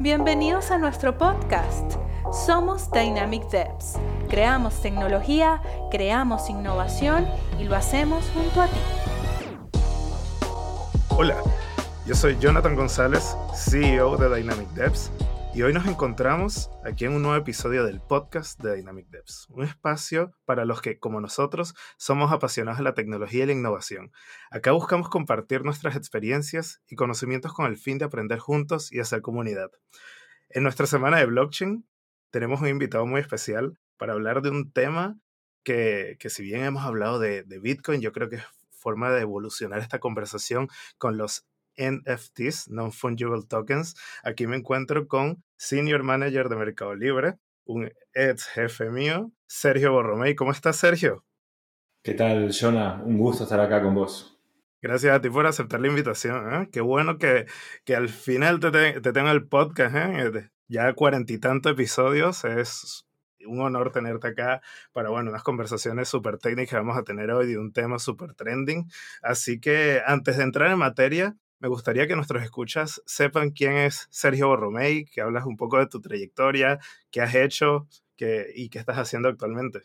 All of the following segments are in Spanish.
Bienvenidos a nuestro podcast. Somos Dynamic Devs. Creamos tecnología, creamos innovación y lo hacemos junto a ti. Hola, yo soy Jonathan González, CEO de Dynamic Devs, y hoy nos encontramos aquí en un nuevo episodio del podcast de Dynamic Devs, un espacio para los que, como nosotros, somos apasionados de la tecnología y la innovación. Acá buscamos compartir nuestras experiencias y conocimientos con el fin de aprender juntos y hacer comunidad. En nuestra semana de blockchain tenemos un invitado muy especial para hablar de un tema que, que si bien hemos hablado de, de Bitcoin, yo creo que es forma de evolucionar esta conversación con los NFTs, Non-Fungible Tokens. Aquí me encuentro con Senior Manager de Mercado Libre, un ex jefe mío, Sergio Borromey. ¿Cómo estás, Sergio? ¿Qué tal, Jonah? Un gusto estar acá con vos. Gracias a ti por aceptar la invitación. ¿eh? Qué bueno que, que, al final te, te, tengo el podcast. ¿eh? Ya cuarenta y tantos episodios. Es un honor tenerte acá para, bueno, unas conversaciones súper técnicas que vamos a tener hoy de un tema súper trending. Así que antes de entrar en materia, me gustaría que nuestros escuchas sepan quién es Sergio Borromey, que hablas un poco de tu trayectoria, qué has hecho y qué estás haciendo actualmente.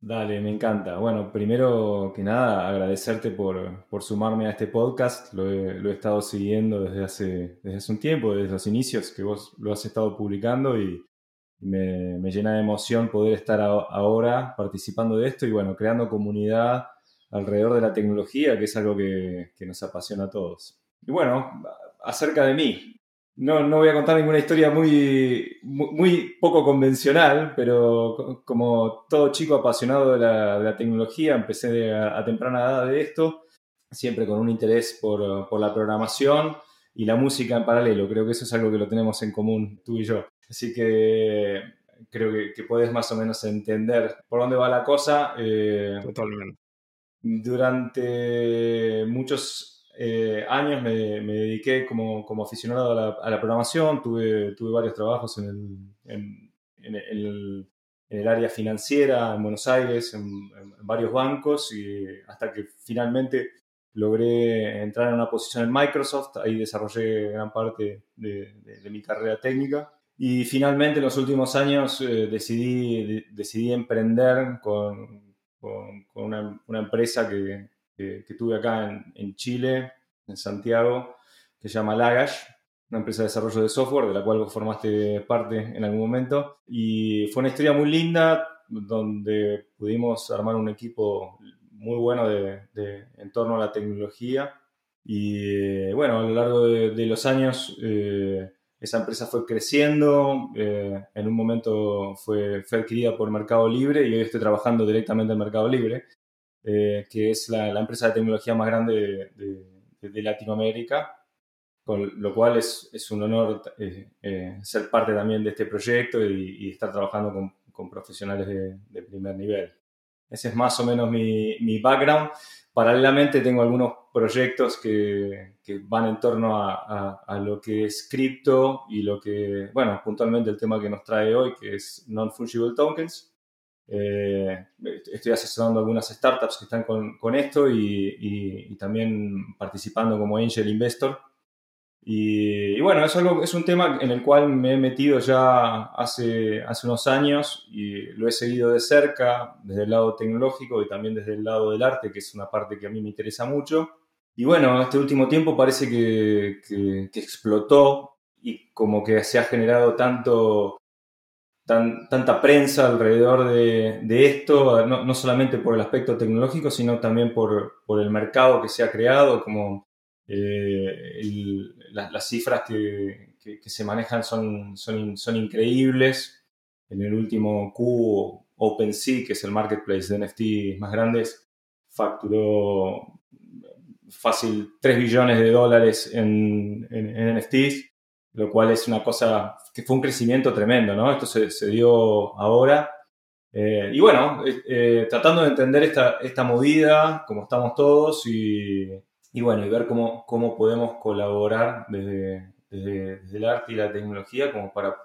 Dale, me encanta. Bueno, primero que nada, agradecerte por, por sumarme a este podcast. Lo he, estado siguiendo desde hace, desde hace un tiempo, desde los inicios que vos lo has estado publicando y me, me llena de emoción poder estar a, ahora participando de esto y bueno, creando comunidad alrededor de la tecnología, que es algo que, que nos apasiona a todos. Y bueno, acerca de mí. No, no voy a contar ninguna historia muy, muy, poco convencional, pero como todo chico apasionado de la, de la tecnología, empecé a, a, temprana edad de esto, siempre con un interés por, por, la programación y la música en paralelo. Creo que eso es algo que lo tenemos en común tú y yo. Así que creo que, que puedes más o menos entender por dónde va la cosa. Eh, Totalmente. Durante muchos eh, años me, me, dediqué como, como aficionado a la, a la, programación, tuve, tuve varios trabajos en el, en, en, el, en el, área financiera en Buenos Aires, en, varios bancos, y hasta que finalmente logré entrar en una posición en Microsoft, ahí desarrollé gran parte de, de, de mi carrera técnica. Y finalmente en los últimos años eh, decidí, de, decidí emprender con, con, con una, una empresa que, que, que tuve acá en, en, Chile, en Santiago, que se llama Lagash, una empresa de desarrollo de software de la cual vos formaste parte en algún momento. Y fue una historia muy linda donde pudimos armar un equipo muy bueno de, de en torno a la tecnología. Y eh, bueno, a lo largo de, de los años eh, esa empresa fue creciendo, eh, en un momento fue, fue adquirida por Mercado Libre y hoy estoy trabajando directamente en Mercado Libre eh, que es la, la, empresa de tecnología más grande de, de, de Latinoamérica, con lo cual es, es un honor eh, eh, ser parte también de este proyecto y, y estar trabajando con, con profesionales de, de, primer nivel. Ese es más o menos mi, mi background. Paralelamente tengo algunos proyectos que, que van en torno a, a, a, lo que es cripto y lo que, bueno, puntualmente el tema que nos trae hoy, que es non-fungible tokens, eh, estoy asesorando algunas startups que están con, con esto y, y, y, también participando como angel investor. Y, y, bueno, es, algo, es un tema en el cual me he metido ya hace, hace unos años y lo he seguido de cerca, desde el lado tecnológico y también desde el lado del arte, que es una parte que a mí me interesa mucho. Y bueno, este último tiempo parece que, que, que explotó y como que se ha generado tanto tan, tanta prensa alrededor de, esto, no, no, solamente por el aspecto tecnológico, sino también por, por el mercado que se ha creado, como eh, la, las cifras que, que, se manejan son, son, son increíbles. En el último Q, OpenSea, que es el marketplace de NFT más grandes, facturó fácil 3 billones de dólares en, en, en NFTs lo cual es una cosa que fue un crecimiento tremendo, ¿no? Esto se, dio ahora. Eh, y bueno, eh, tratando de entender esta, esta movida, cómo estamos todos y, y bueno, y ver cómo, cómo podemos colaborar desde, desde, desde, el arte y la tecnología como para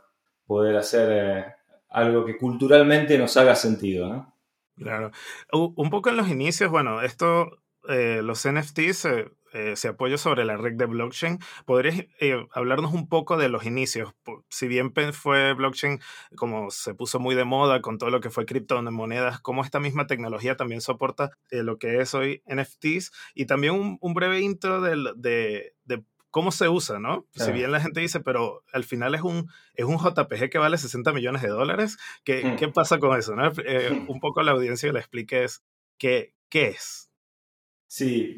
poder hacer eh, algo que culturalmente nos haga sentido, ¿no? Claro. Un poco en los inicios, bueno, esto, los NFTs eh, se apoya sobre la red de blockchain. ¿Podrías eh, hablarnos un poco de los inicios? Si bien fue blockchain como se puso muy de moda con todo lo que fue criptomonedas, ¿cómo esta misma tecnología también soporta lo que es hoy NFTs? Y también un, breve intro de, de, cómo se usa, ¿no? Si bien la gente dice, pero al final es un, es un JPG que vale 60 millones de dólares, ¿qué, hmm. ¿qué pasa con eso? ¿no? un poco a la audiencia le expliques qué, qué es. Sí,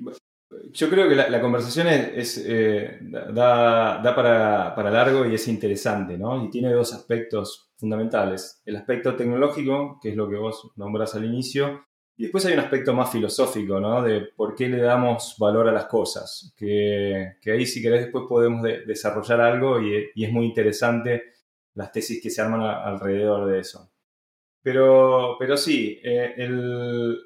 yo creo que la, conversación es, eh, da, para, largo y es interesante, ¿no? Y tiene dos aspectos fundamentales. El aspecto tecnológico, que es lo que vos nombras al inicio, y después hay un aspecto más filosófico, ¿no? De por qué le damos valor a las cosas, que, ahí si querés después podemos desarrollar algo y, es muy interesante las tesis que se arman alrededor de eso. Pero, pero sí, eh, el,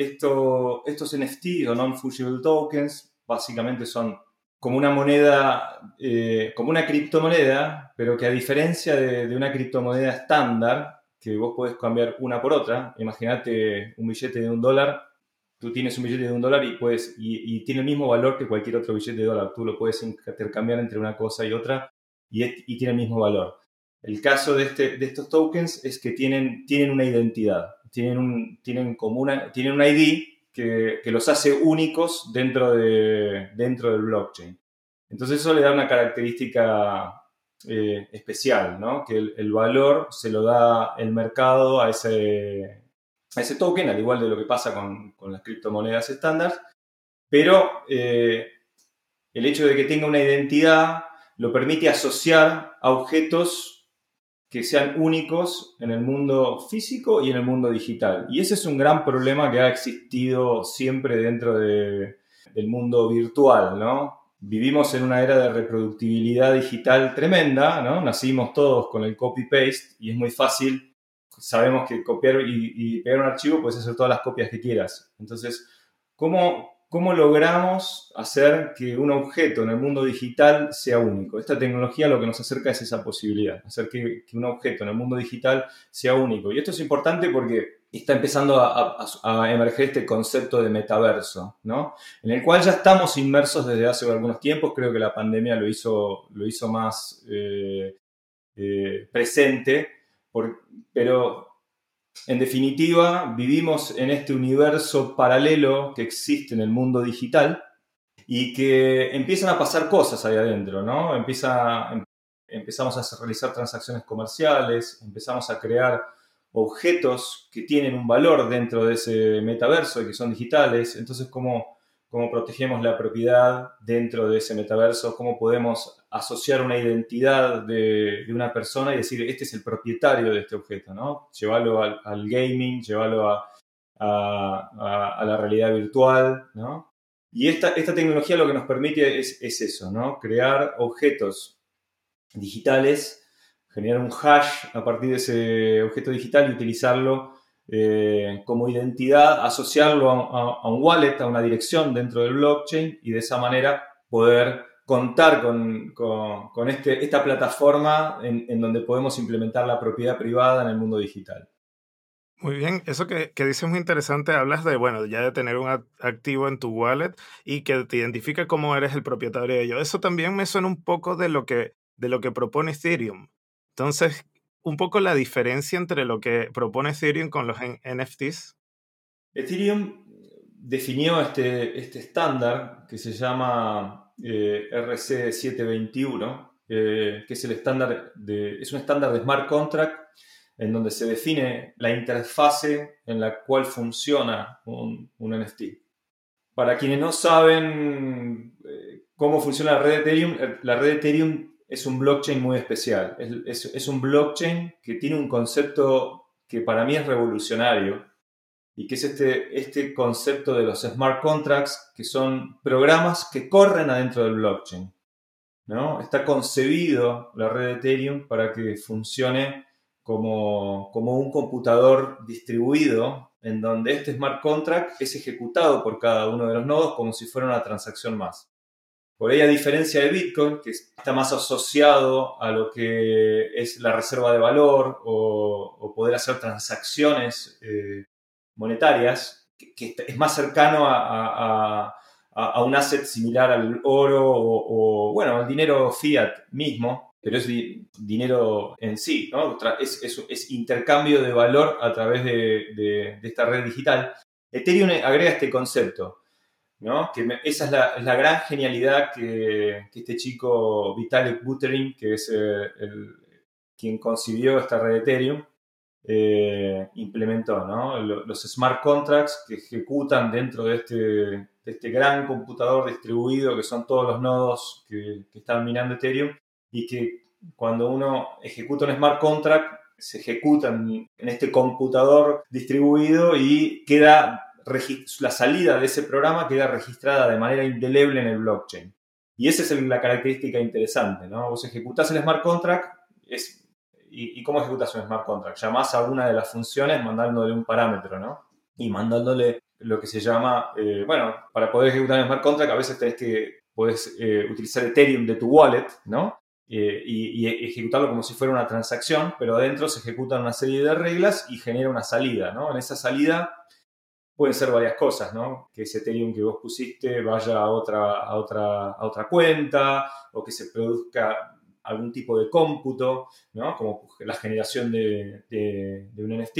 esto, estos NFT o non-fungible tokens básicamente son como una moneda, eh, como una criptomoneda, pero que a diferencia de, una criptomoneda estándar, que vos podés cambiar una por otra, imagínate un billete de un dólar, tú tienes un billete de un dólar y, puedes, y, tiene el mismo valor que cualquier otro billete de dólar, tú lo puedes intercambiar entre una cosa y otra y, y tiene el mismo valor. El caso de, este, de estos tokens es que tienen, tienen una identidad tienen un, tienen como una, tienen un ID que, los hace únicos dentro, de, dentro del blockchain. Entonces eso le da una característica eh, especial, ¿no? Que el, valor se lo da el mercado a ese, a ese token, al igual de lo que pasa con, las criptomonedas estándar, pero eh, el hecho de que tenga una identidad lo permite asociar a objetos que sean únicos en el mundo físico y en el mundo digital. Y ese es un gran problema que ha existido siempre dentro del mundo virtual, ¿no? Vivimos en una era de reproductibilidad digital tremenda, ¿no? Nacimos todos con el copy-paste y es muy fácil. Sabemos que copiar y, y pegar un archivo puedes hacer todas las copias que quieras. Entonces, ¿cómo, ¿Cómo logramos hacer que un objeto en el mundo digital sea único? Esta tecnología lo que nos acerca es esa posibilidad, hacer que, un objeto en el mundo digital sea único. Y esto es importante porque está empezando a, emerger este concepto de metaverso, ¿no? En el cual ya estamos inmersos desde hace algunos tiempos, creo que la pandemia lo hizo, lo hizo más eh, eh, presente, pero en definitiva, vivimos en este universo paralelo que existe en el mundo digital y que empiezan a pasar cosas ahí adentro, ¿no? Empieza, em, empezamos a realizar transacciones comerciales, empezamos a crear objetos que tienen un valor dentro de ese metaverso y que son digitales. Entonces, ¿cómo, cómo protegemos la propiedad dentro de ese metaverso, cómo podemos asociar una identidad de, una persona y decir, este es el propietario de este objeto, ¿no? Llevarlo al, gaming, llevarlo a, la realidad virtual, ¿no? Y esta, tecnología lo que nos permite es, es eso, ¿no? Crear objetos digitales, generar un hash a partir de ese objeto digital y utilizarlo eh, como identidad, asociarlo a, un wallet, a una dirección dentro del blockchain y de esa manera poder contar con, este, esta plataforma en, donde podemos implementar la propiedad privada en el mundo digital. Muy bien, eso que, que dices es muy interesante. Hablas de, bueno, ya de tener un activo en tu wallet y que te identifica cómo eres el propietario de ello. Eso también me suena un poco de lo que, de lo que propone Ethereum. Entonces, un poco la diferencia entre lo que propone Ethereum con los NFTs? Ethereum definió este, este estándar que se llama eh, RC721, eh, que es el estándar de, es un estándar de smart contract en donde se define la interfase en la cual funciona un, un NFT. Para quienes no saben eh, cómo funciona la red Ethereum, la red Ethereum es un blockchain muy especial. Es, un blockchain que tiene un concepto que para mí es revolucionario y que es este, este concepto de los smart contracts, que son programas que corren adentro del blockchain. ¿no? Está concebido la red de Ethereum para que funcione como, como un computador distribuido en donde este smart contract es ejecutado por cada uno de los nodos como si fuera una transacción más. Por ahí, a diferencia de Bitcoin, que está más asociado a lo que es la reserva de valor o, poder hacer transacciones eh, monetarias, que, es más cercano a, un asset similar al oro o, bueno, al dinero fiat mismo, pero es dinero en sí, ¿no? Es, intercambio de valor a través de, esta red digital. Ethereum agrega este concepto, ¿no? Que esa es la, gran genialidad que, este chico Vitalik Buterin, que es eh, el, quien concibió esta red Ethereum, eh, implementó, ¿no? Los smart contracts que ejecutan dentro de este, este gran computador distribuido que son todos los nodos que, están minando Ethereum y que cuando uno ejecuta un smart contract se ejecutan en este computador distribuido y queda la salida de ese programa queda registrada de manera indeleble en el blockchain. Y esa es la característica interesante, ¿no? Vos ejecutás el smart contract es, y, cómo ejecutas un smart contract? Llamás a una de las funciones mandándole un parámetro, ¿no? Y mandándole lo que se llama, eh, bueno, para poder ejecutar un smart contract a veces tenés que, puedes eh, utilizar Ethereum de tu wallet, ¿no? Eh, y, ejecutarlo como si fuera una transacción, pero adentro se ejecutan una serie de reglas y genera una salida, ¿no? En esa salida pueden ser varias cosas, ¿no? Que ese Ethereum que vos pusiste vaya a otra, a otra, a otra cuenta o que se produzca algún tipo de cómputo, ¿no? Como la generación de, de un NFT.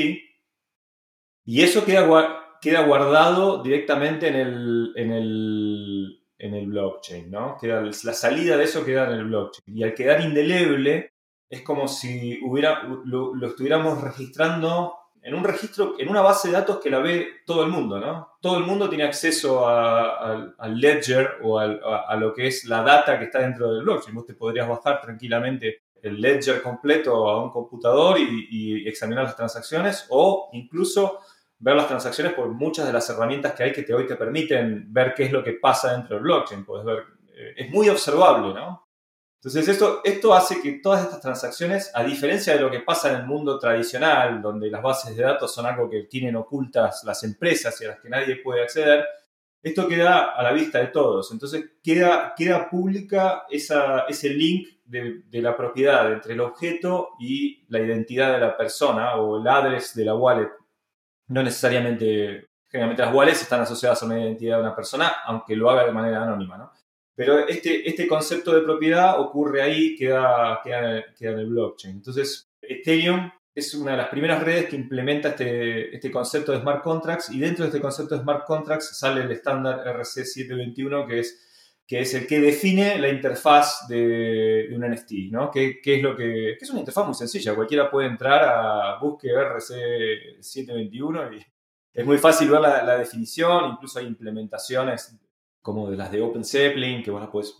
Y eso queda queda guardado directamente en el, en el, en el blockchain, ¿no? Queda, la salida de eso queda en el blockchain. Y al quedar indeleble, es como si hubiera, lo, estuviéramos registrando en un registro, en una base de datos que la ve todo el mundo, ¿no? Todo el mundo tiene acceso al ledger o a, lo que es la data que está dentro del blockchain. Vos te podrías bajar tranquilamente el ledger completo a un computador y, examinar las transacciones o incluso ver las transacciones por muchas de las herramientas que hay que hoy te permiten ver qué es lo que pasa dentro del blockchain. Puedes ver, eh, es muy observable, ¿no? Entonces esto, esto hace que todas estas transacciones, a diferencia de lo que pasa en el mundo tradicional, donde las bases de datos son algo que tienen ocultas las empresas y a las que nadie puede acceder, esto queda a la vista de todos. Entonces queda, queda pública esa, ese link de, de, la propiedad entre el objeto y la identidad de la persona o el address de la wallet no necesariamente, generalmente las wallets están asociadas a una identidad de una persona, aunque lo haga de manera anónima, ¿no? Pero este, este concepto de propiedad ocurre ahí, queda, queda, queda en el blockchain. Entonces, Ethereum es una de las primeras redes que implementa este, este concepto de smart contracts y dentro de este concepto de smart contracts sale el estándar RC721 que es que es el que define la interfaz de, un NFT, ¿no? Que, es lo que, es una interfaz muy sencilla, cualquiera puede entrar a busque RC721 y es muy fácil ver la, definición, incluso hay implementaciones como de las de OpenZeppelin, que vos las podés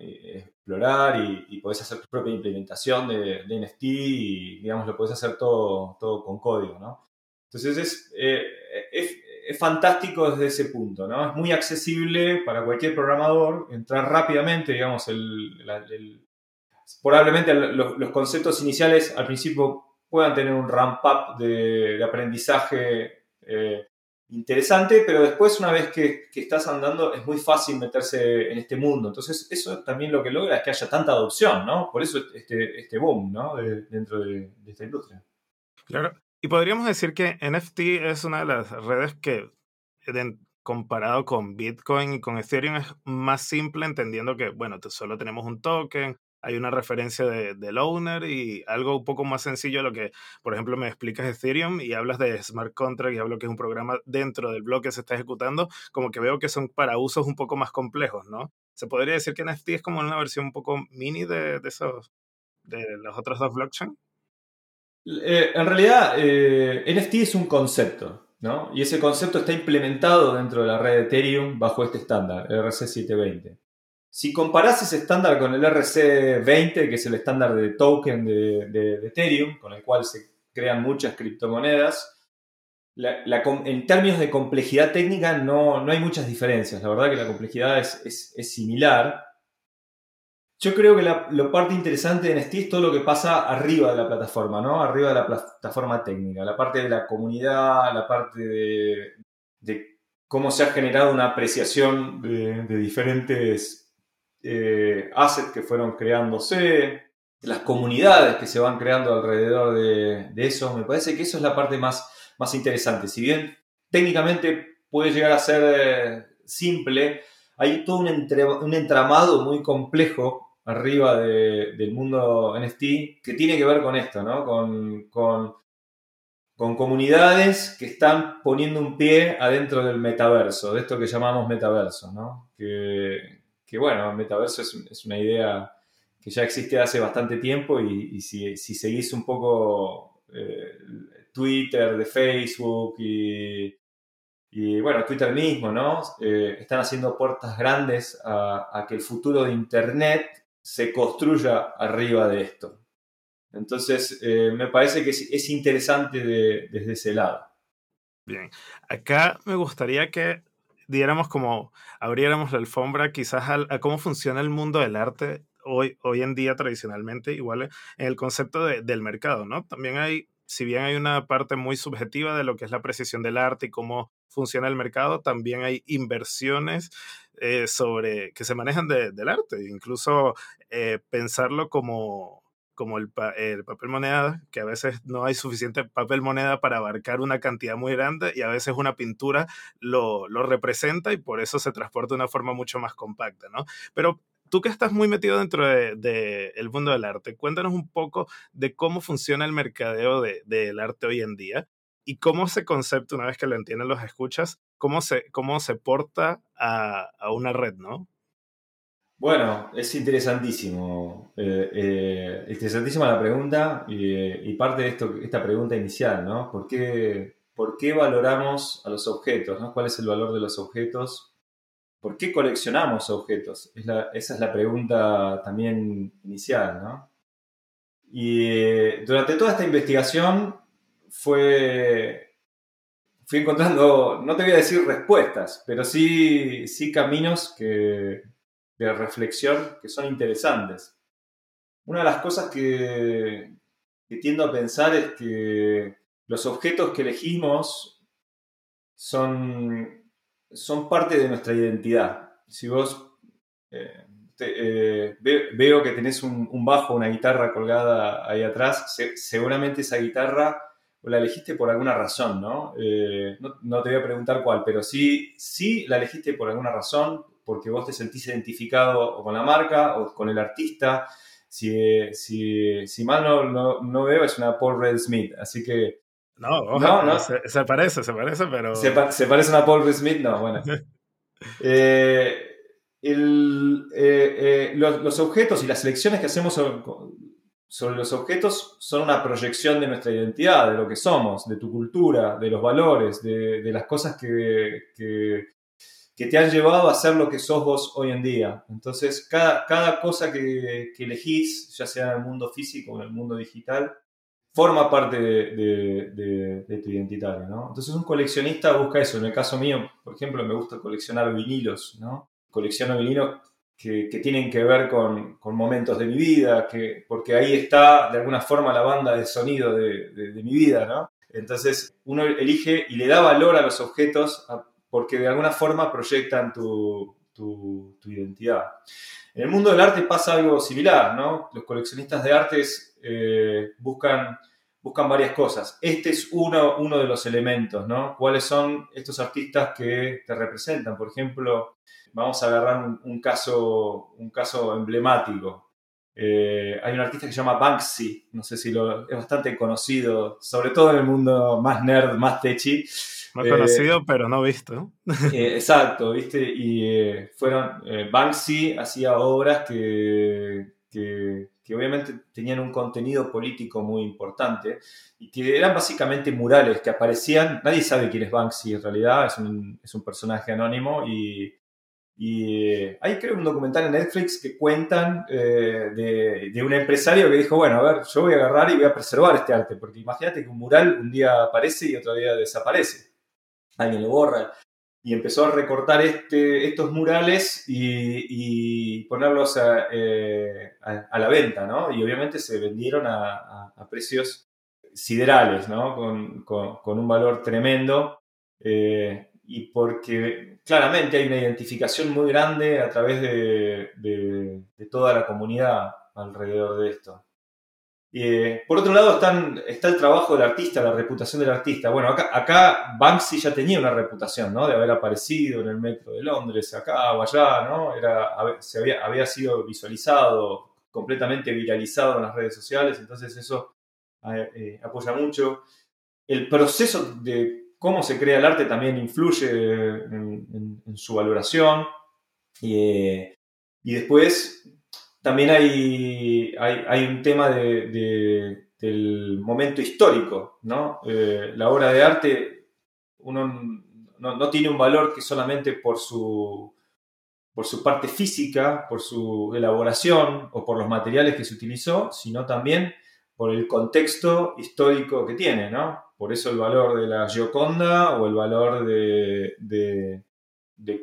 eh, explorar y, podés hacer tu propia implementación de, NFT y, digamos, lo podés hacer todo, todo con código, ¿no? Entonces es, eh, es es fantástico desde ese punto, ¿no? Es muy accesible para cualquier programador entrar rápidamente, digamos, el, probablemente los, conceptos iniciales al principio puedan tener un ramp-up de, aprendizaje eh, interesante, pero después una vez que, estás andando es muy fácil meterse en este mundo. Entonces eso también lo que logra es que haya tanta adopción, ¿no? Por eso este, este boom, ¿no? dentro de, de esta industria. Claro, y podríamos decir que NFT es una de las redes que, comparado con Bitcoin y con Ethereum, es más simple, entendiendo que, bueno, solo tenemos un token, hay una referencia de, del owner y algo un poco más sencillo lo que, por ejemplo, me explicas Ethereum y hablas de smart contract y hablo que es un programa dentro del bloque que se está ejecutando, como que veo que son para usos un poco más complejos, ¿no? Se podría decir que NFT es como una versión un poco mini de, de esos, de los otros dos blockchains. Eh, en realidad, eh, NFT es un concepto, ¿no? Y ese concepto está implementado dentro de la red de Ethereum bajo este estándar, RC720. Si comparás ese estándar con el RC20, que es el estándar de token de, Ethereum, con el cual se crean muchas criptomonedas, en términos de complejidad técnica no, no, hay muchas diferencias. La verdad que la complejidad es, es similar. Yo creo que la, parte interesante de NFT es todo lo que pasa arriba de la plataforma, ¿no? Arriba de la plataforma técnica, la parte de la comunidad, la parte de, cómo se ha generado una apreciación de, diferentes eh, assets que fueron creándose, las comunidades que se van creando alrededor de, eso. Me parece que eso es la parte más, más interesante. Si bien técnicamente puede llegar a ser eh, simple, hay todo un, entramado muy complejo arriba del mundo NFT que tiene que ver con esto, ¿no? Con, con, comunidades que están poniendo un pie adentro del metaverso, de esto que llamamos metaverso, ¿no? Que, bueno, el metaverso es, una idea que ya existe hace bastante tiempo y, si, seguís un poco eh, Twitter, de Facebook y, y bueno, Twitter mismo, ¿no? Eh, están haciendo puertas grandes a, que el futuro de Internet se construya arriba de esto. Entonces, eh, me parece que es, interesante desde ese lado. Bien, acá me gustaría que diéramos como, abriéramos la alfombra quizás a, cómo funciona el mundo del arte hoy, hoy en día tradicionalmente, igual en el concepto del mercado, ¿no? También hay, si bien hay una parte muy subjetiva de lo que es la precisión del arte y cómo funciona el mercado, también hay inversiones eh, sobre que se manejan del arte, incluso eh, pensarlo como, como el, papel moneda, que a veces no hay suficiente papel moneda para abarcar una cantidad muy grande y a veces una pintura lo, representa y por eso se transporta de una forma mucho más compacta, ¿no? Pero tú que estás muy metido dentro del de, el mundo del arte, cuéntanos un poco de cómo funciona el mercadeo del arte hoy en día y cómo ese concepto, una vez que lo entienden los escuchas, cómo se, cómo se porta a, una red, ¿no? Bueno, es interesantísimo. Eh, eh, interesantísima la pregunta y, parte de esto, esta pregunta inicial, ¿no? ¿Por qué, ¿Por qué valoramos a los objetos? ¿Cuál es el valor de los objetos? ¿Por qué coleccionamos objetos? esa es la pregunta también inicial, ¿no? Y eh, durante toda esta investigación fue, fui encontrando, no te voy a decir respuestas, pero sí, sí caminos que, de reflexión que son interesantes. Una de las cosas que, tiendo a pensar es que los objetos que elegimos son, son parte de nuestra identidad. Si vos eh, eh, veo que tenés un, bajo, una guitarra colgada ahí atrás, seguramente esa guitarra la elegiste por alguna razón, eh, ¿no? ¿no? te voy a preguntar cuál, pero sí, sí la elegiste por alguna razón, porque vos te sentís identificado o con la marca o con el artista. Si, si, si mal no, no, veo, es una Paul Red Smith, así que... No, no, Se, parece, se parece, pero... ¿Se, parece a una Paul Red Smith? No, bueno. Eh, eh, los, los, objetos y las selecciones que hacemos sobre los objetos son una proyección de nuestra identidad, de lo que somos, de tu cultura, de los valores, de, las cosas que, que, te han llevado a ser lo que sos vos hoy en día. Entonces, cada, cada cosa que, elegís, ya sea en el mundo físico o en el mundo digital, forma parte de, tu identitario, ¿no? Entonces un coleccionista busca eso. En el caso mío, por ejemplo, me gusta coleccionar vinilos, ¿no? Colecciono vinilos que, tienen que ver con, momentos de mi vida, que, porque ahí está de alguna forma la banda de sonido de, mi vida, ¿no? Entonces uno elige y le da valor a los objetos porque de alguna forma proyectan tu, identidad. En el mundo del arte pasa algo similar, ¿no? Los coleccionistas de artes eh, buscan, buscan varias cosas. Este es uno, uno de los elementos, ¿no? ¿Cuáles son estos artistas que te representan? Por ejemplo, vamos a agarrar un, caso, un caso emblemático. Eh, hay un artista que se llama Banksy, no sé si lo, es bastante conocido, sobre todo en el mundo más nerd, más techi. Más conocido, eh, pero no visto. Eh, exacto, ¿viste? Y fueron, Banksy hacía obras que, que, obviamente tenían un contenido político muy importante y que eran básicamente murales que aparecían, nadie sabe quién es Banksy en realidad, es un, es un personaje anónimo y y eh, hay creo un documental en Netflix que cuentan eh, de, un empresario que dijo, bueno, a ver, yo voy a agarrar y voy a preservar este arte, porque imagínate que un mural un día aparece y otro día desaparece. Alguien lo borra. Y empezó a recortar este, estos murales y, ponerlos eh, a, la venta, ¿no? Y obviamente se vendieron a, precios siderales, ¿no? Con, con, un valor tremendo y porque claramente hay una identificación muy grande a través de, toda la comunidad alrededor de esto. Eh, por otro lado está el trabajo del artista, la reputación del artista. Bueno, acá, Banksy ya tenía una reputación, ¿no? De haber aparecido en el metro de Londres, acá o allá, ¿no? Era, se había, había sido visualizado, completamente viralizado en las redes sociales, entonces eso eh, eh, apoya mucho. El proceso de cómo se crea el arte también influye en, su valoración. y después también hay, hay, un tema de, del momento histórico, ¿no? Eh, la obra de arte, uno no, tiene un valor que solamente por su, por su parte física, por su elaboración o por los materiales que se utilizó, sino también por el contexto histórico que tiene, ¿no? Por eso el valor de la Gioconda o el valor de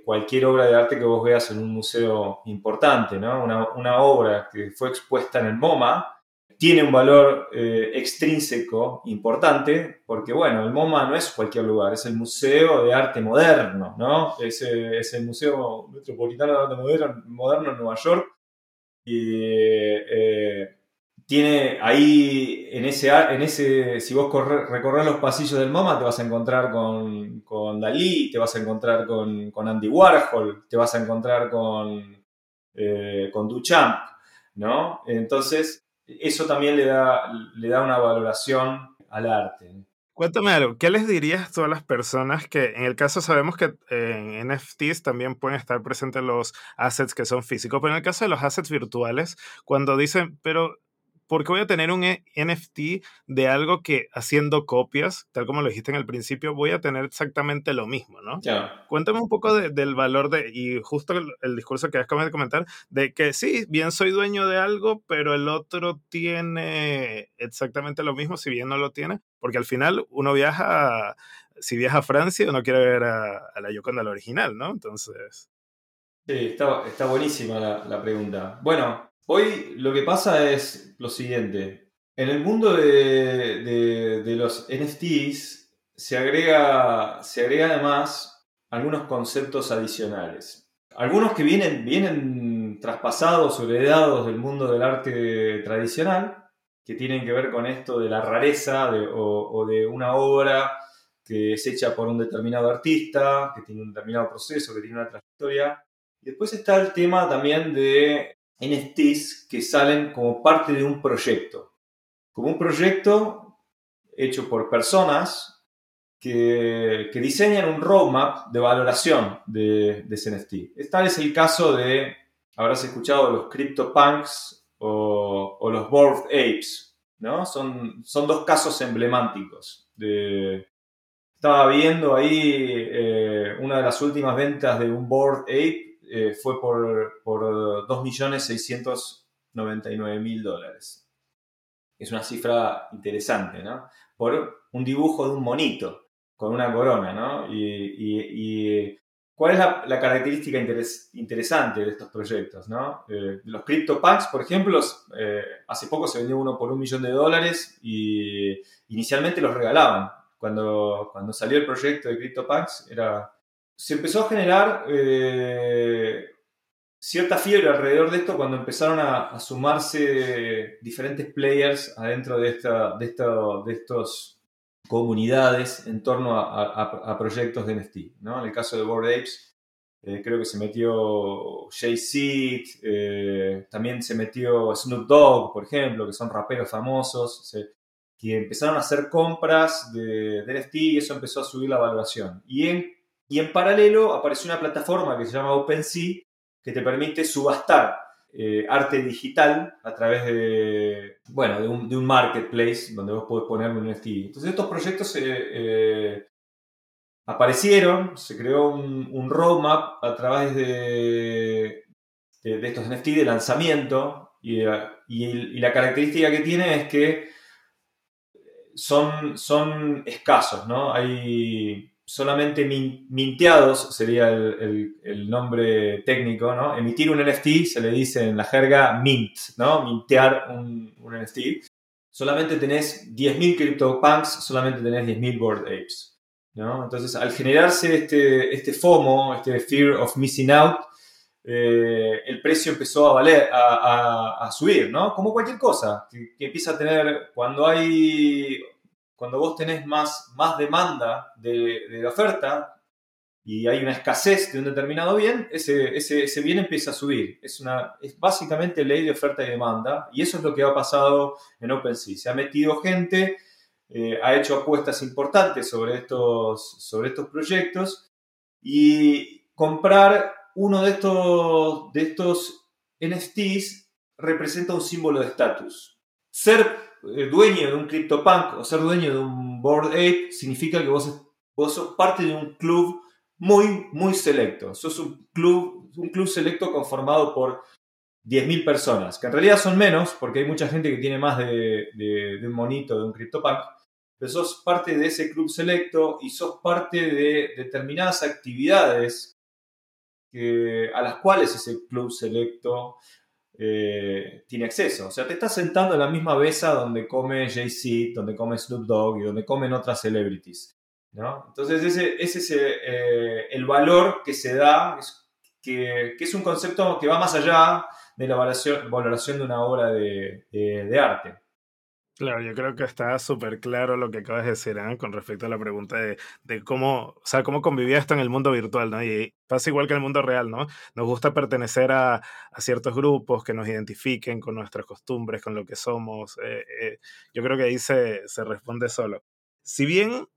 cualquier obra de arte que vos veas en un museo importante, ¿no? Una, obra que fue expuesta en el MoMA tiene un valor eh, extrínseco importante, porque bueno, el MoMA no es cualquier lugar, es el Museo de Arte Moderno, ¿no? Es, es el Museo Metropolitano de Arte Moderno, en Nueva York. Eh, tiene ahí, en ese, en ese si vos recorres los pasillos del MoMA, te vas a encontrar con, con Dalí, te vas a encontrar con, con, Andy Warhol, te vas a encontrar con, eh, con Duchamp, ¿no? Entonces, eso también le da, le da una valoración al arte. Cuéntame algo, ¿qué les dirías a todas las personas que en el caso sabemos que en NFTs también pueden estar presentes los assets que son físicos, pero en el caso de los assets virtuales, cuando dicen, pero porque voy a tener un e, NFT de algo que haciendo copias, tal como lo dijiste en el principio, voy a tener exactamente lo mismo, ¿no? Cuéntame un poco del valor de, y justo el, discurso que acabas de comentar, de que sí, bien soy dueño de algo, pero el otro tiene exactamente lo mismo, si bien no lo tiene, porque al final uno viaja, si viaja a Francia, uno quiere ver a, la Yoconda, la original, ¿no? Entonces... Sí, está, está buenísima la, la pregunta. Bueno, Hoy lo que pasa es lo siguiente. En el mundo de, los NFTs se agrega, se agrega además algunos conceptos adicionales. Algunos que vienen, vienen traspasados o heredados del mundo del arte tradicional, que tienen que ver con esto de la rareza o, de una obra que es hecha por un determinado artista, que tiene un determinado proceso, que tiene una trayectoria. Después está el tema también de NFTs que salen como parte de un proyecto. Como un proyecto hecho por personas que, diseñan un roadmap de valoración de, ese NFT. Este es el caso de, habrás escuchado, los CryptoPunks o, o los Bored Apes. ¿no? Son, son dos casos emblemáticos. Estaba viendo ahí eh, una de las últimas ventas de un Bored Ape eh, fue por, por 2.699.000 dólares. Es una cifra interesante, ¿no? Por un dibujo de un monito con una corona, ¿no? Y, ¿cuál es la, característica interesante de estos proyectos, ¿no? Eh, los CryptoPunks, por ejemplo, eh, hace poco se vendió uno por un millón de dólares y inicialmente los regalaban. Cuando, cuando salió el proyecto de CryptoPunks era se empezó a generar eh, cierta fiebre alrededor de esto cuando empezaron a, sumarse diferentes players adentro de, esta, de, de estos comunidades en torno a, proyectos de NFT. ¿no? En el caso de Bored Apes, eh, creo que se metió Jay-Z, eh, también se metió Snoop Dogg, por ejemplo, que son raperos famosos, que empezaron a hacer compras de, de NFT y eso empezó a subir la valoración. Y en y en paralelo apareció una plataforma que se llama OpenSea que te permite subastar eh, arte digital a través de, bueno, de un, marketplace donde vos podés poner un NFT. Entonces estos proyectos eh, aparecieron, se creó un, roadmap a través de, de, estos NFT de lanzamiento y, y, la característica que tiene es que son, son escasos, ¿no? Hay solamente minteados sería el, nombre técnico, ¿no? Emitir un NFT se le dice en la jerga mint, ¿no? Mintear un, NFT. Solamente tenés 10.000 CryptoPunks, solamente tenés 10.000 Bored Apes, ¿no? Entonces, al generarse este, este FOMO, este Fear of Missing Out, eh, el precio empezó a valer, a, subir, ¿no? Como cualquier cosa, que, empieza a tener, cuando hay, cuando vos tenés más, más demanda de, la oferta y hay una escasez de un determinado bien, ese, ese, bien empieza a subir. Es, una, es básicamente ley de oferta y demanda y eso es lo que ha pasado en OpenSea. Se ha metido gente, eh, ha hecho apuestas importantes sobre estos, sobre estos proyectos y comprar uno de estos, de estos NFTs representa un símbolo de estatus. Ser dueño de un CryptoPunk o ser dueño de un Board Ape significa que vos, sos parte de un club muy, muy selecto. Sos un club, un club selecto conformado por 10.000 personas, que en realidad son menos, porque hay mucha gente que tiene más de, de un monito, de un CryptoPunk, pero sos parte de ese club selecto y sos parte de determinadas actividades a las cuales ese club selecto eh, tiene acceso. O sea, te estás sentando en la misma mesa donde come Jay-Z, donde come Snoop Dogg y donde comen otras celebrities. ¿no? Entonces, ese, es eh, el valor que se da, que, es un concepto que va más allá de la valoración, de una obra de arte. Claro, yo creo que está súper claro lo que acabas de decir ¿eh? con respecto a la pregunta de, cómo, o sea, cómo convivía esto en el mundo virtual, ¿no? Y pasa igual que en el mundo real, ¿no? Nos gusta pertenecer a, ciertos grupos que nos identifiquen con nuestras costumbres, con lo que somos. Eh, eh, yo creo que ahí se responde solo. Si bien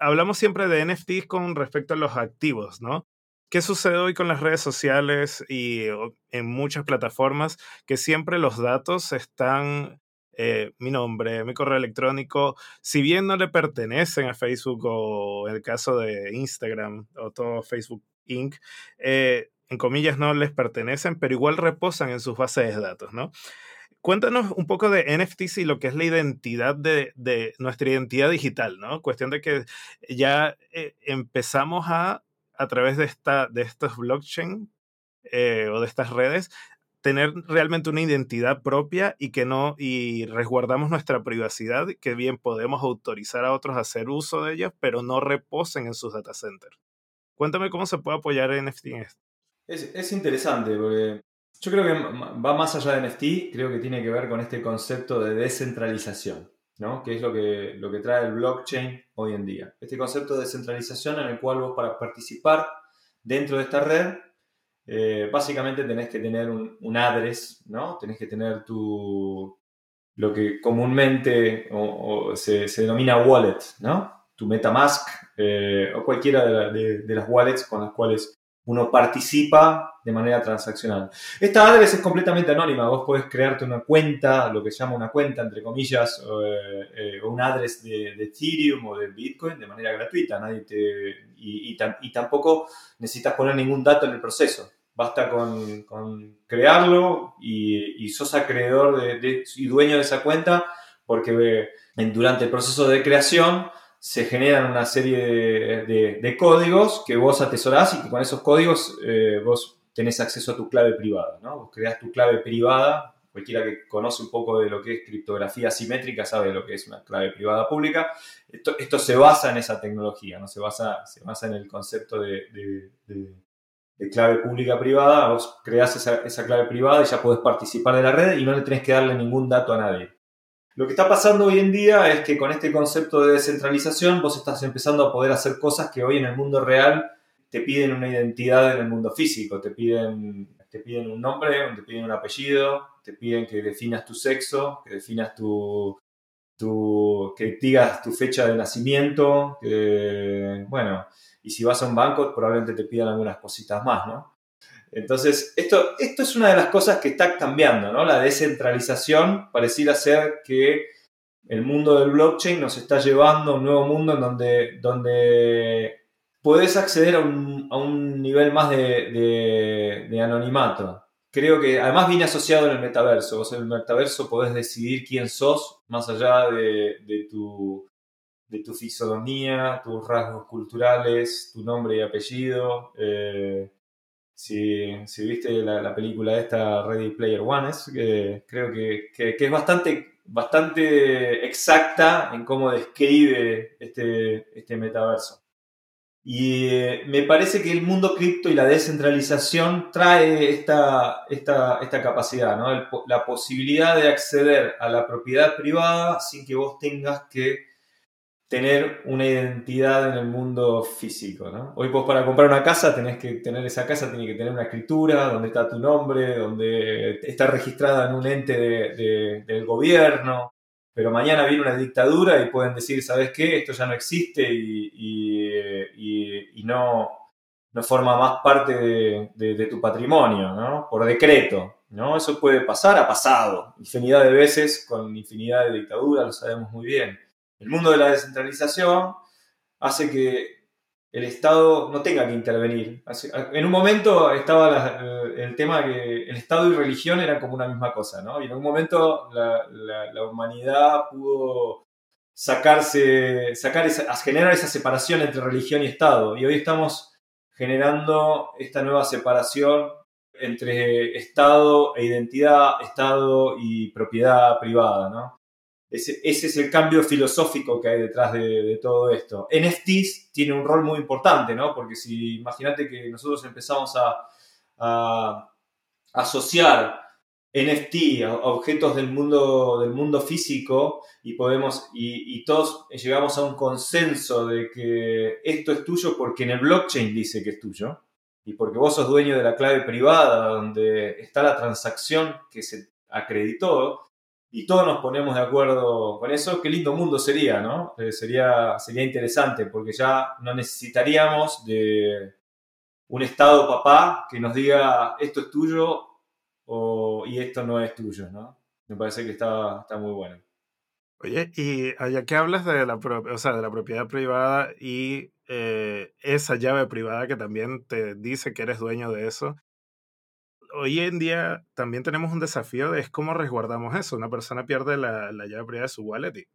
hablamos siempre de NFTs con respecto a los activos, ¿no? ¿Qué sucede hoy con las redes sociales y en muchas plataformas? Que siempre los datos están eh, mi nombre, mi correo electrónico, si bien no le pertenecen a Facebook o en el caso de Instagram o todo Facebook Inc., eh, en comillas no les pertenecen, pero igual reposan en sus bases de datos, ¿no? Cuéntanos un poco de NFTs y lo que es la identidad de, nuestra identidad digital, ¿no? Cuestión de que ya eh, empezamos a, a través de, esta, de estos blockchain o de estas redes, tener realmente una identidad propia y que no, y resguardamos nuestra privacidad, que bien podemos autorizar a otros a hacer uso de ellos, pero no reposen en sus data centers. Cuéntame cómo se puede apoyar NFT en esto. Es, es interesante porque yo creo que va más allá de NFT, creo que tiene que ver con este concepto de descentralización, ¿no? que es lo que, lo que trae el blockchain hoy en día. Este concepto de descentralización en el cual vos para participar dentro de esta red eh, básicamente tenés que tener un, un, address, ¿no? Tenés que tener tu, lo que comúnmente se, denomina wallet, ¿no? Tu MetaMask eh, o cualquiera de, las wallets con las cuales uno participa de manera transaccional. Esta address es completamente anónima, vos podés crearte una cuenta, lo que se llama una cuenta, entre comillas, o, eh, un address de, Ethereum o de Bitcoin de manera gratuita, nadie te, y, y tampoco necesitas poner ningún dato en el proceso. Basta con, crearlo y, sos acreedor de, y dueño de esa cuenta porque durante el proceso de creación se generan una serie de, códigos que vos atesorás y que con esos códigos eh, vos tenés acceso a tu clave privada. ¿no? Vos creás tu clave privada, cualquiera que conoce un poco de lo que es criptografía simétrica sabe lo que es una clave privada pública. Esto, esto se basa en esa tecnología, ¿no? se, basa, se basa en el concepto de de clave pública-privada, vos creás esa, clave privada y ya podés participar de la red y no le tenés que darle ningún dato a nadie. Lo que está pasando hoy en día es que con este concepto de descentralización vos estás empezando a poder hacer cosas que hoy en el mundo real te piden una identidad en el mundo físico, te piden, te piden un nombre, te piden un apellido, te piden que definas tu sexo, que definas tu, tu que digas tu fecha de nacimiento, bueno, y si vas a un banco probablemente te pidan algunas cositas más, ¿no? Entonces, esto, esto es una de las cosas que está cambiando, ¿no? La descentralización pareciera ser que el mundo del blockchain nos está llevando a un nuevo mundo en donde, donde puedes acceder a un, nivel más de, anonimato. Creo que además viene asociado en el metaverso. Vos en el metaverso podés decidir quién sos más allá de tu de tu fisonomía, tus rasgos culturales, tu nombre y apellido. Eh, si, viste la, película esta Ready Player One, es, creo que, es bastante, bastante exacta en cómo describe este, este metaverso. Y eh, me parece que el mundo cripto y la descentralización trae esta, esta, esta capacidad, ¿no? la posibilidad de acceder a la propiedad privada sin que vos tengas que tener una identidad en el mundo físico. ¿no? Hoy vos para comprar una casa tenés que tener esa casa, tiene que tener una escritura, donde está tu nombre, donde está registrada en un ente del gobierno, pero mañana viene una dictadura y pueden decir, ¿sabes qué? Esto ya no existe y, no, no, forma más parte de, tu patrimonio, ¿no? Por decreto, ¿no? Eso puede pasar, ha pasado infinidad de veces con infinidad de dictaduras, lo sabemos muy bien. El mundo de la descentralización hace que el Estado no tenga que intervenir. En un momento estaba el tema que el Estado y religión eran como una misma cosa, ¿no? Y en un momento la, humanidad pudo sacarse, sacar generar esa separación entre religión y Estado. Y hoy estamos generando esta nueva separación entre Estado e identidad, Estado y propiedad privada, ¿no? Ese, es el cambio filosófico que hay detrás de, todo esto. NFTs tiene un rol muy importante, ¿no? Porque si imagínate que nosotros empezamos a, asociar NFT objetos del mundo, del mundo físico y podemos y, todos llegamos a un consenso de que esto es tuyo porque en el blockchain dice que es tuyo y porque vos sos dueño de la clave privada donde está la transacción que se acreditó, y todos nos ponemos de acuerdo con eso, qué lindo mundo sería, ¿no? Eh, sería, sería interesante porque ya no necesitaríamos de un Estado papá que nos diga esto es tuyo y esto no es tuyo, ¿no? Me parece que está, está muy bueno. Oye, y ya que hablas de la, o sea, de la propiedad privada y eh, esa llave privada que también te dice que eres dueño de eso, hoy en día también tenemos un desafío de es cómo resguardamos eso. Una persona pierde la, la llave privada de su wallet y,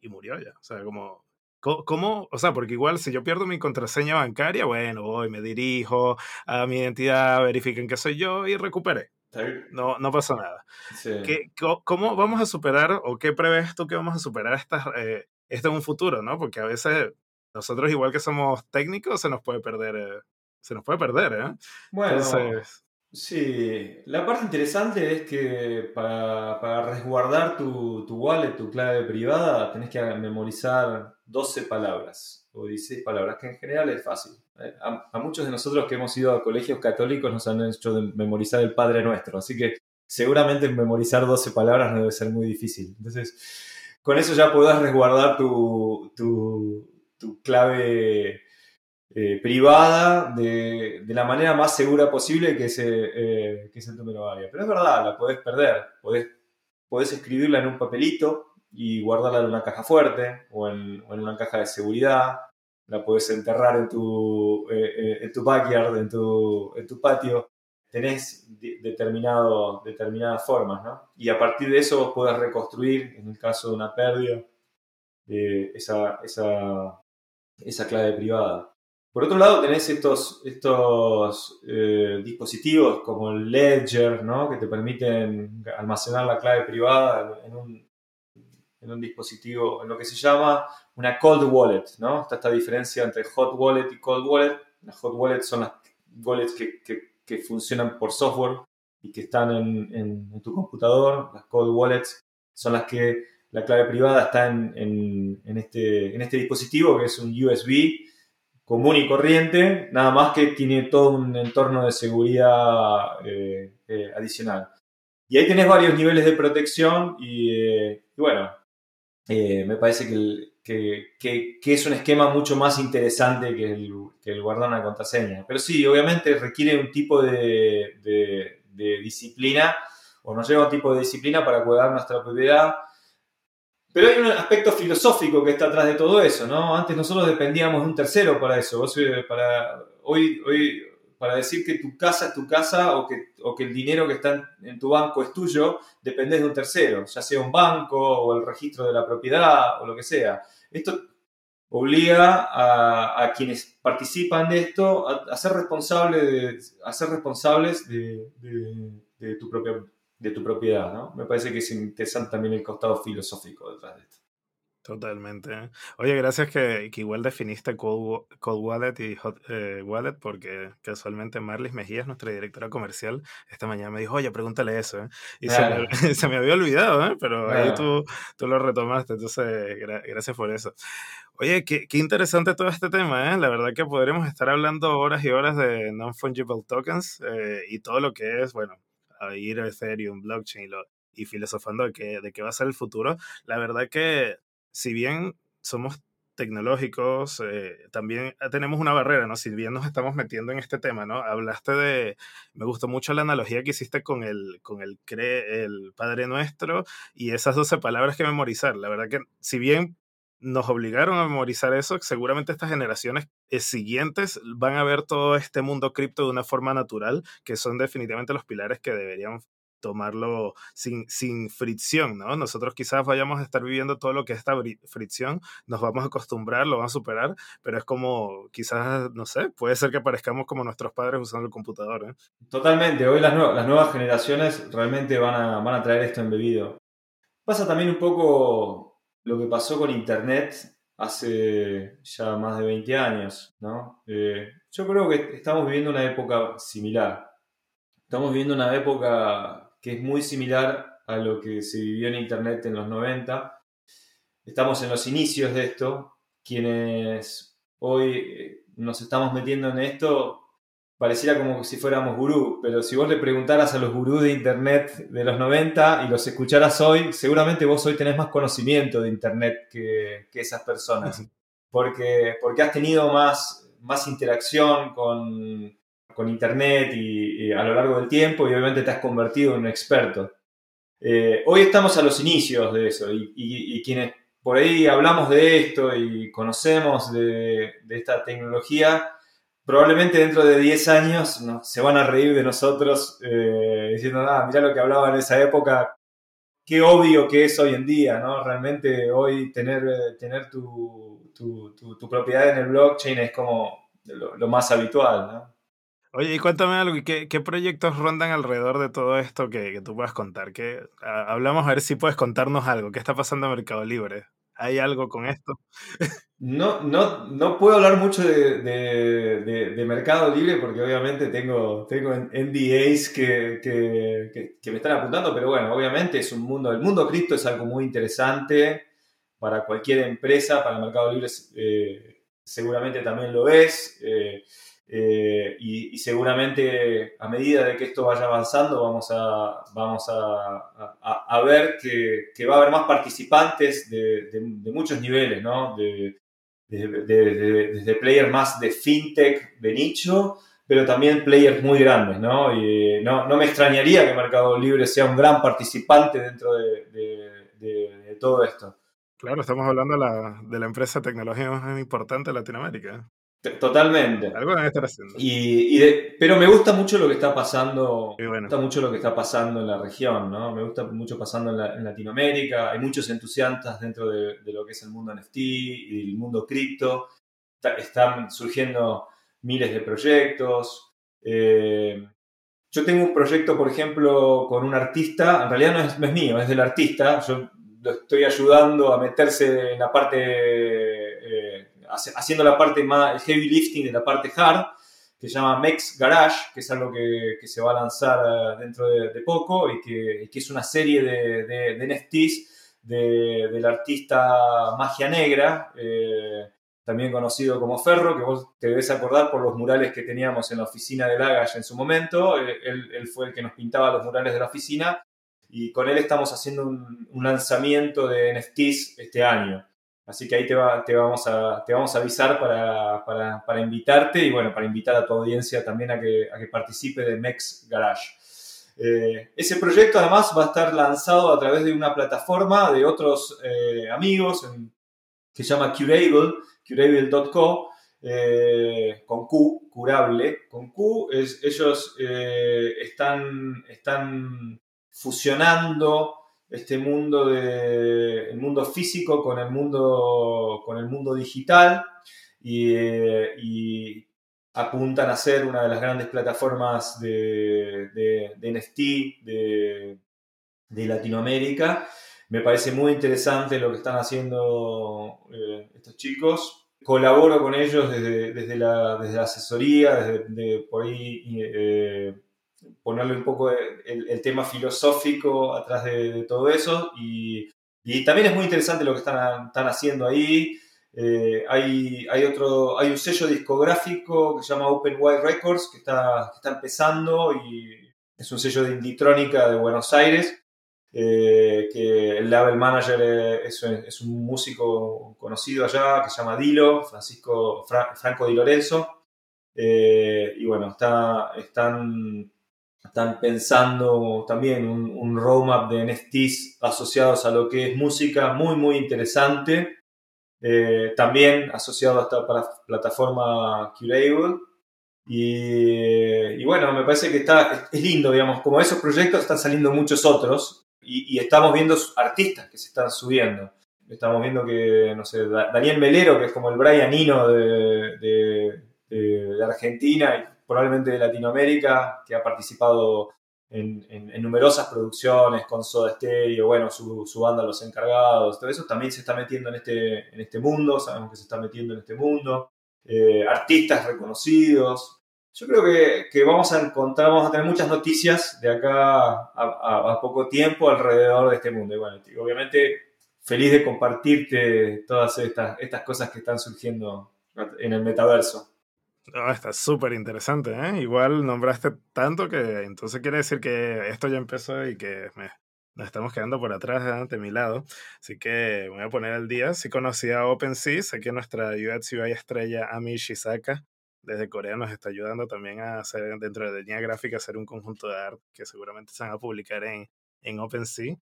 y, murió ya. O sea, como, ¿cómo? O sea, porque igual si yo pierdo mi contraseña bancaria, bueno, voy, me dirijo a mi identidad, verifiquen que soy yo y recuperé. No, no pasó nada. ¿Qué, ¿Cómo vamos a superar o qué prevés tú que vamos a superar estas, eh, esto en un futuro, no? Porque a veces nosotros igual que somos técnicos se nos puede perder, eh, se nos puede perder, ¿eh? Bueno, Entonces, Sí, la parte interesante es que para, resguardar tu, tu, wallet, tu clave privada, tenés que memorizar 12 palabras o 16 palabras, que en general es fácil. ¿eh? A, muchos de nosotros que hemos ido a colegios católicos nos han hecho memorizar el Padre Nuestro, así que seguramente memorizar 12 palabras no debe ser muy difícil. Entonces, con eso ya podés resguardar tu, tu, tu clave eh, privada de, la manera más segura posible que es, eh, que es el número área. Pero es verdad, la podés perder. Podés, podés, escribirla en un papelito y guardarla en una caja fuerte o en, una caja de seguridad. La podés enterrar en tu, eh, en tu backyard, en tu, en tu patio. Tenés determinado, determinadas formas, ¿no? Y a partir de eso vos podés reconstruir, en el caso de una pérdida, esa, esa, esa clave privada. Por otro lado, tenés estos, estos eh, dispositivos como el Ledger, ¿no? que te permiten almacenar la clave privada en un, en un, dispositivo, en lo que se llama una cold wallet. ¿no? Está esta diferencia entre hot wallet y cold wallet. Las hot wallets son las wallets que, que, funcionan por software y que están en, en, tu computador. Las cold wallets son las que la clave privada está en, este, en este dispositivo que es un USB común y corriente, nada más que tiene todo un entorno de seguridad eh, eh, adicional. Y ahí tenés varios niveles de protección y, eh, bueno, me parece que, que, es un esquema mucho más interesante que el, que el guardar contraseña. Pero sí, obviamente requiere un tipo de, de, de disciplina o nos lleva un tipo de disciplina para cuidar nuestra propiedad pero hay un aspecto filosófico que está atrás de todo eso, ¿no? Antes nosotros dependíamos de un tercero para eso. Eh, para, hoy, hoy, para decir que tu casa es tu casa o que, o que el dinero que está en, tu banco es tuyo, dependes de un tercero, ya sea un banco o el registro de la propiedad o lo que sea. Esto obliga a, a quienes participan de esto a, ser, responsable de, a ser responsables de, de, de tu propia de tu propiedad, ¿no? Me parece que es interesante también el costado filosófico detrás de esto. Totalmente. Oye, gracias que, igual definiste Cold, Wallet y Hot eh, Wallet, porque casualmente Marlis Mejías, nuestra directora comercial, esta mañana me dijo, oye, pregúntale eso. ¿eh? Y se, me, se, me, había olvidado, ¿eh? pero ahí tú, tú, lo retomaste, entonces gracias por eso. Oye, qué, qué, interesante todo este tema, ¿eh? La verdad que podremos estar hablando horas y horas de non-fungible tokens eh, y todo lo que es, bueno, ir a Ethereum, blockchain y, y filosofando de qué, de qué va a ser el futuro. La verdad que si bien somos tecnológicos, eh, también tenemos una barrera, ¿no? Si bien nos estamos metiendo en este tema, ¿no? Hablaste de, me gustó mucho la analogía que hiciste con el, con el, cre, el Padre Nuestro y esas 12 palabras que memorizar. La verdad que si bien nos obligaron a memorizar eso, seguramente estas generaciones eh, siguientes van a ver todo este mundo cripto de una forma natural, que son definitivamente los pilares que deberían tomarlo sin, sin fricción, ¿no? Nosotros quizás vayamos a estar viviendo todo lo que es esta fricción, nos vamos a acostumbrar, lo vamos a superar, pero es como, quizás, no sé, puede ser que parezcamos como nuestros padres usando el computador. ¿eh? Totalmente, hoy las, las nuevas generaciones realmente van a, van a traer esto embebido. Pasa también un poco lo que pasó con Internet hace ya más de 20 años, ¿no? Eh, yo creo que estamos viviendo una época similar. Estamos viviendo una época que es muy similar a lo que se vivió en Internet en los 90. Estamos en los inicios de esto. Quienes hoy eh, nos estamos metiendo en esto, pareciera como si fuéramos gurú, pero si vos le preguntaras a los gurús de Internet de los 90 y los escucharas hoy, seguramente vos hoy tenés más conocimiento de Internet que, esas personas, porque, porque has tenido más, más interacción con, con Internet y, a lo largo del tiempo y obviamente te has convertido en un experto. Eh, hoy estamos a los inicios de eso y, quienes por ahí hablamos de esto y conocemos de, esta tecnología, probablemente dentro de 10 años se van a reír de nosotros eh, diciendo, ah, mira lo que hablaba en esa época, qué obvio que es hoy en día, ¿no? Realmente hoy tener, tener tu, tu, propiedad en el blockchain es como lo, más habitual, ¿no? Oye, y cuéntame algo, ¿qué, qué proyectos rondan alrededor de todo esto que, que tú puedas contar? Hablamos a ver si puedes contarnos algo. ¿Qué está pasando en Mercado Libre? ¿Hay algo con esto? No, no, no puedo hablar mucho de, Mercado Libre porque obviamente tengo, tengo NDAs que, que, que, me están apuntando, pero bueno, obviamente es un mundo, el mundo cripto es algo muy interesante para cualquier empresa, para Mercado Libre eh, seguramente también lo es. Eh, eh, y, seguramente a medida de que esto vaya avanzando vamos a, vamos a, a, ver que, que, va a haber más participantes de, de, muchos niveles, ¿no? De, desde players más de fintech, de nicho, pero también players muy grandes, ¿no? Y no, no me extrañaría que Mercado Libre sea un gran participante dentro de, todo esto. Claro, estamos hablando de la, empresa tecnológica más importante de Latinoamérica. Totalmente. Algo deben estar haciendo. Y, pero me gusta mucho lo que está pasando. Me gusta mucho lo que está pasando en la región, ¿no? Me gusta mucho pasando en, Latinoamérica. Hay muchos entusiastas dentro de, lo que es el mundo NFT y el mundo cripto. están surgiendo miles de proyectos. Eh, yo tengo un proyecto, por ejemplo, con un artista. En realidad no es, no es mío, es del artista. Yo lo estoy ayudando a meterse en la parte haciendo la parte más, heavy lifting de la parte hard, que se llama Mex Garage, que es algo que, se va a lanzar eh, dentro de, poco y que, es una serie de, de, NFTs del artista Magia Negra, eh, también conocido como Ferro, que vos te debes acordar por los murales que teníamos en la oficina de Lagash en su momento. Él, él, fue el que nos pintaba los murales de la oficina y con él estamos haciendo un, un lanzamiento de NFTs este año. Así que ahí te, vamos, a, te vamos a avisar para, para, para, invitarte y bueno, para invitar a tu audiencia también a que, a que participe de Mex Garage. Eh, ese proyecto además va a estar lanzado a través de una plataforma de otros eh, amigos que se llama Curable, curable.co, eh, con Q, curable. Con Q, es, ellos están, están fusionando este mundo de el mundo físico con el mundo con el mundo digital y, apuntan a ser una de las grandes plataformas de, de, NFT de, Latinoamérica. Me parece muy interesante lo que están haciendo eh, estos chicos. Colaboro con ellos desde, desde, la, desde la asesoría, desde por ahí eh, ponerle un poco el, tema filosófico atrás de, todo eso. Y, también es muy interesante lo que están, están haciendo ahí. Eh, hay, hay, otro, hay un sello discográfico que se llama Open Wide Records que está, está empezando y es un sello de inditrónica de Buenos Aires. Eh, que el label manager es, es, un músico conocido allá que se llama Dilo, Francisco Franco Di Lorenzo. Eh, y bueno, está, están, están pensando también un, roadmap de NFTs asociados a lo que es música muy, muy interesante. Eh, también asociado a esta plataforma Curable. Y, bueno, me parece que está, es lindo, digamos, como esos proyectos están saliendo muchos otros y, estamos viendo artistas que se están subiendo. Estamos viendo que, no sé, Daniel Melero, que es como el Brian Eno de, de, Argentina probablemente de Latinoamérica, que ha participado en, numerosas producciones con Soda Stereo, bueno, su, banda Los Encargados, todo eso también se está metiendo en este, en este mundo, sabemos que se está metiendo en este mundo, eh, artistas reconocidos. Yo creo que, vamos a encontrar, vamos a tener muchas noticias de acá a, poco tiempo alrededor de este mundo. Y bueno, obviamente feliz de compartirte todas estas, estas cosas que están surgiendo en el metaverso. Oh, está súper interesante, ¿eh? Igual nombraste tanto que entonces quiere decir que esto ya empezó y que me, nos estamos quedando por atrás ¿eh? de mi lado. Así que voy a poner al día. Sí conocí a OpenSea, sé que nuestra UX estrella Ami Shizaka desde Corea nos está ayudando también a hacer dentro de línea gráfica hacer un conjunto de arte que seguramente se van a publicar en, en OpenSea.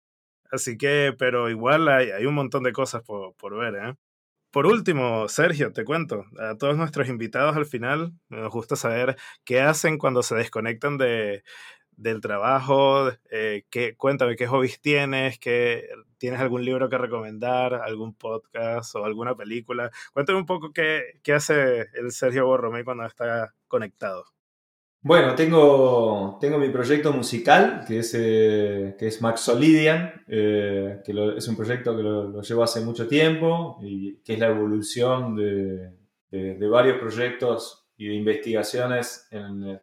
Así que, pero igual hay, hay un montón de cosas por, por ver, ¿eh? Por último, Sergio, te cuento, a todos nuestros invitados al final nos gusta saber qué hacen cuando se desconectan de, del trabajo, eh, qué, cuéntame qué hobbies tienes, qué, tienes algún libro que recomendar, algún podcast o alguna película. Cuéntame un poco qué, qué hace el Sergio Borromé cuando está conectado. Bueno, tengo, tengo mi proyecto musical, que es, eh, que es Maxolidian, eh, que es un proyecto que lo, llevo hace mucho tiempo y que es la evolución de, de, varios proyectos y de investigaciones en,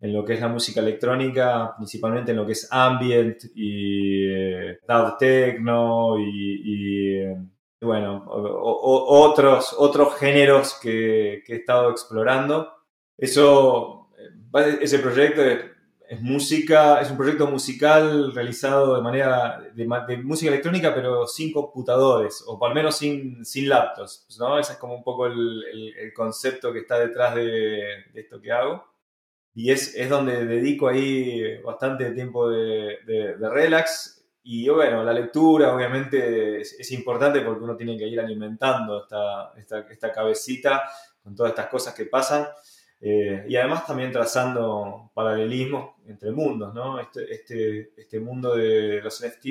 en, lo que es la música electrónica, principalmente en lo que es ambient y eh, dark techno y, y bueno, otros, otros géneros que, que he estado explorando. Eso ese proyecto es, música, es un proyecto musical realizado de manera de, música electrónica, pero sin computadores, o al menos sin, sin laptops, ¿no? Ese es como un poco el, el, concepto que está detrás de, de, esto que hago. Y es, es donde dedico ahí bastante tiempo de, de relax. Y bueno, la lectura obviamente es, es, importante porque uno tiene que ir alimentando esta, esta, esta cabecita con todas estas cosas que pasan. Eh, y además también trazando paralelismos entre mundos, ¿no? Este, este, este mundo de los NFT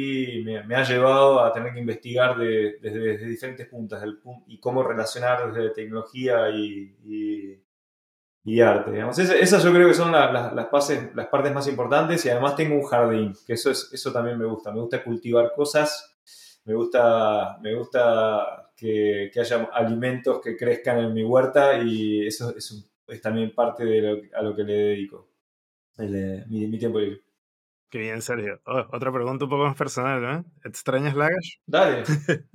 me, ha llevado a tener que investigar desde, diferentes puntos del, y cómo relacionar desde tecnología y, y, arte. Digamos. esas yo creo que son las, las, partes más importantes y además tengo un jardín, que eso, es, eso también me gusta. Me gusta cultivar cosas, me gusta, me gusta que, que haya alimentos que crezcan en mi huerta y eso es un es también parte de lo, a lo que le dedico, mi, tiempo libre. Qué bien, Sergio. Oh, otra pregunta un poco más personal, ¿eh? ¿Extrañas Lagash? Dale.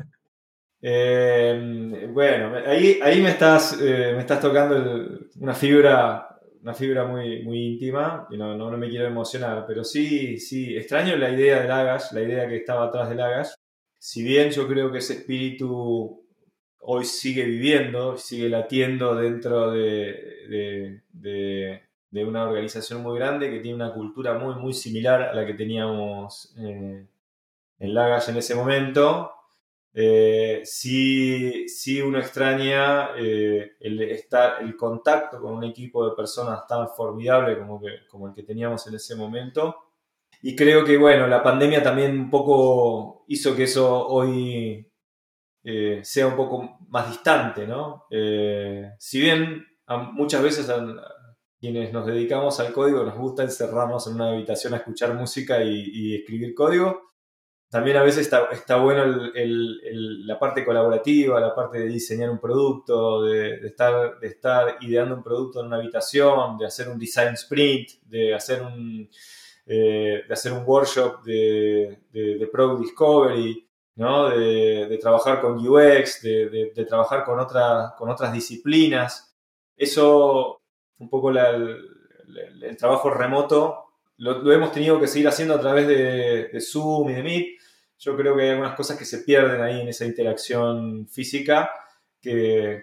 Em, bueno, ahí, ahí me, estás, eh, me estás tocando una fibra una fibra muy, muy íntima y no, no, me quiero emocionar, pero sí, sí, extraño la idea de Lagash, la idea que estaba atrás de Lagash. Si bien yo creo que ese espíritu hoy sigue viviendo, sigue latiendo dentro de, una organización muy grande que tiene una cultura muy, muy similar a la que teníamos eh, en Lagas en ese momento. Eh, sí, uno extraña eh, el, estar, el contacto con un equipo de personas tan formidable como, como el que teníamos en ese momento. Y creo que, bueno, la pandemia también un poco hizo que eso hoy eh, sea un poco más distante, ¿no? Eh, si bien muchas veces a, quienes nos dedicamos al código nos gusta encerrarnos en una habitación a escuchar música y, escribir código, también a veces está, bueno la parte colaborativa, la parte de diseñar un producto, de, estar, de estar ideando un producto en una habitación, de hacer un design sprint, de hacer un, eh, de workshop de, de, Product Discovery, ¿no? de, trabajar con UX, de, trabajar con, con otras disciplinas. Eso, un poco el, trabajo remoto, lo, hemos tenido que seguir haciendo a través de, Zoom y de Meet. Yo creo que hay algunas cosas que se pierden ahí en esa interacción física que,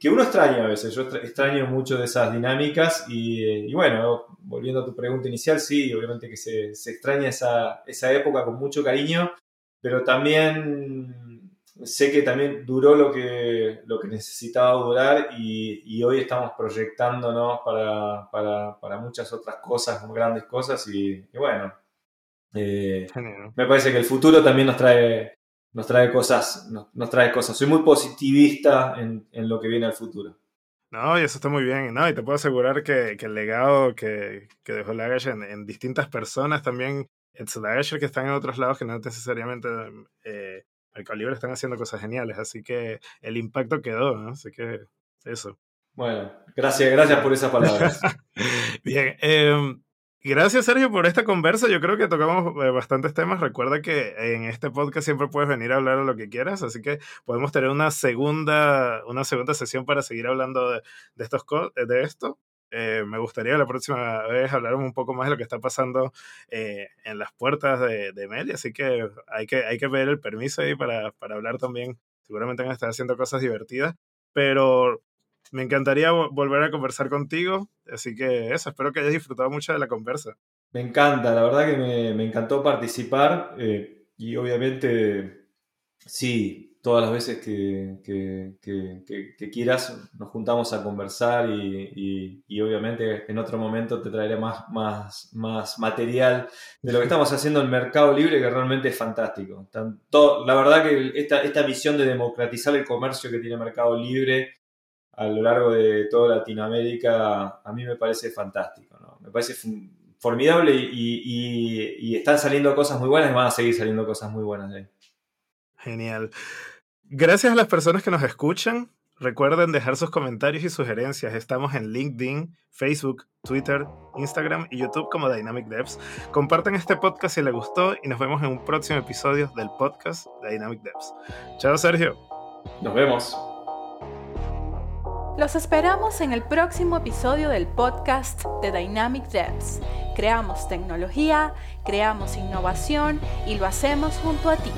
que, uno extraña a veces. Yo extraño mucho de esas dinámicas y, bueno, volviendo a tu pregunta inicial, sí, obviamente que se, se extraña esa, esa época con mucho cariño, pero también sé que también duró lo que, lo que necesitaba durar y, hoy estamos proyectándonos para, para, muchas otras cosas, grandes cosas y, bueno, eh, me parece que el futuro también nos trae, nos trae cosas, nos, trae cosas. Soy muy positivista en, lo que viene al futuro. No, y eso está muy bien. No, y te puedo asegurar que, el legado que, que dejó Lagash en, en, distintas personas también, en Lagash que están en otros lados que no necesariamente eh, Mercado Libre están haciendo cosas geniales, así que el impacto quedó, ¿no? Así que eso. Bueno, gracias, gracias por esas palabras. Bien, em, gracias Sergio por esta conversa. Yo creo que tocamos eh, bastantes temas. Recuerda que en este podcast siempre puedes venir a hablar de lo que quieras, así que podemos tener una segunda, una segunda sesión para seguir hablando de, de estos, de esto. Eh, me gustaría la próxima vez hablar un poco más de lo que está pasando eh, en las puertas de, de Meli, así que hay que, hay que el permiso ahí para, para hablar también. Seguramente van a estar haciendo cosas divertidas, pero me encantaría volver a conversar contigo, así que eso, espero que hayas disfrutado mucho de la conversa. Me encanta, la verdad que me, me encantó participar eh, y obviamente sí, todas las veces que, quieras nos juntamos a conversar y, obviamente en otro momento te traeré más, más, más material de lo que estamos haciendo en Mercado Libre que realmente es fantástico. Tanto, la verdad que esta, esta visión de democratizar el comercio que tiene Mercado Libre a lo largo de toda Latinoamérica a mí me parece fantástico, me parece formidable y, y, están saliendo cosas muy buenas y van a seguir saliendo cosas muy buenas de ahí. Genial. Gracias a las personas que nos escuchan. Recuerden dejar sus comentarios y sugerencias. Estamos en LinkedIn, Facebook, Twitter, Instagram y YouTube como Dynamic Devs. Compartan este podcast si les gustó y nos vemos en un próximo episodio del podcast Dynamic Devs. Chao Sergio. Nos vemos. Los esperamos en el próximo episodio del podcast de Dynamic Devs. Creamos tecnología, creamos innovación y lo hacemos junto a ti.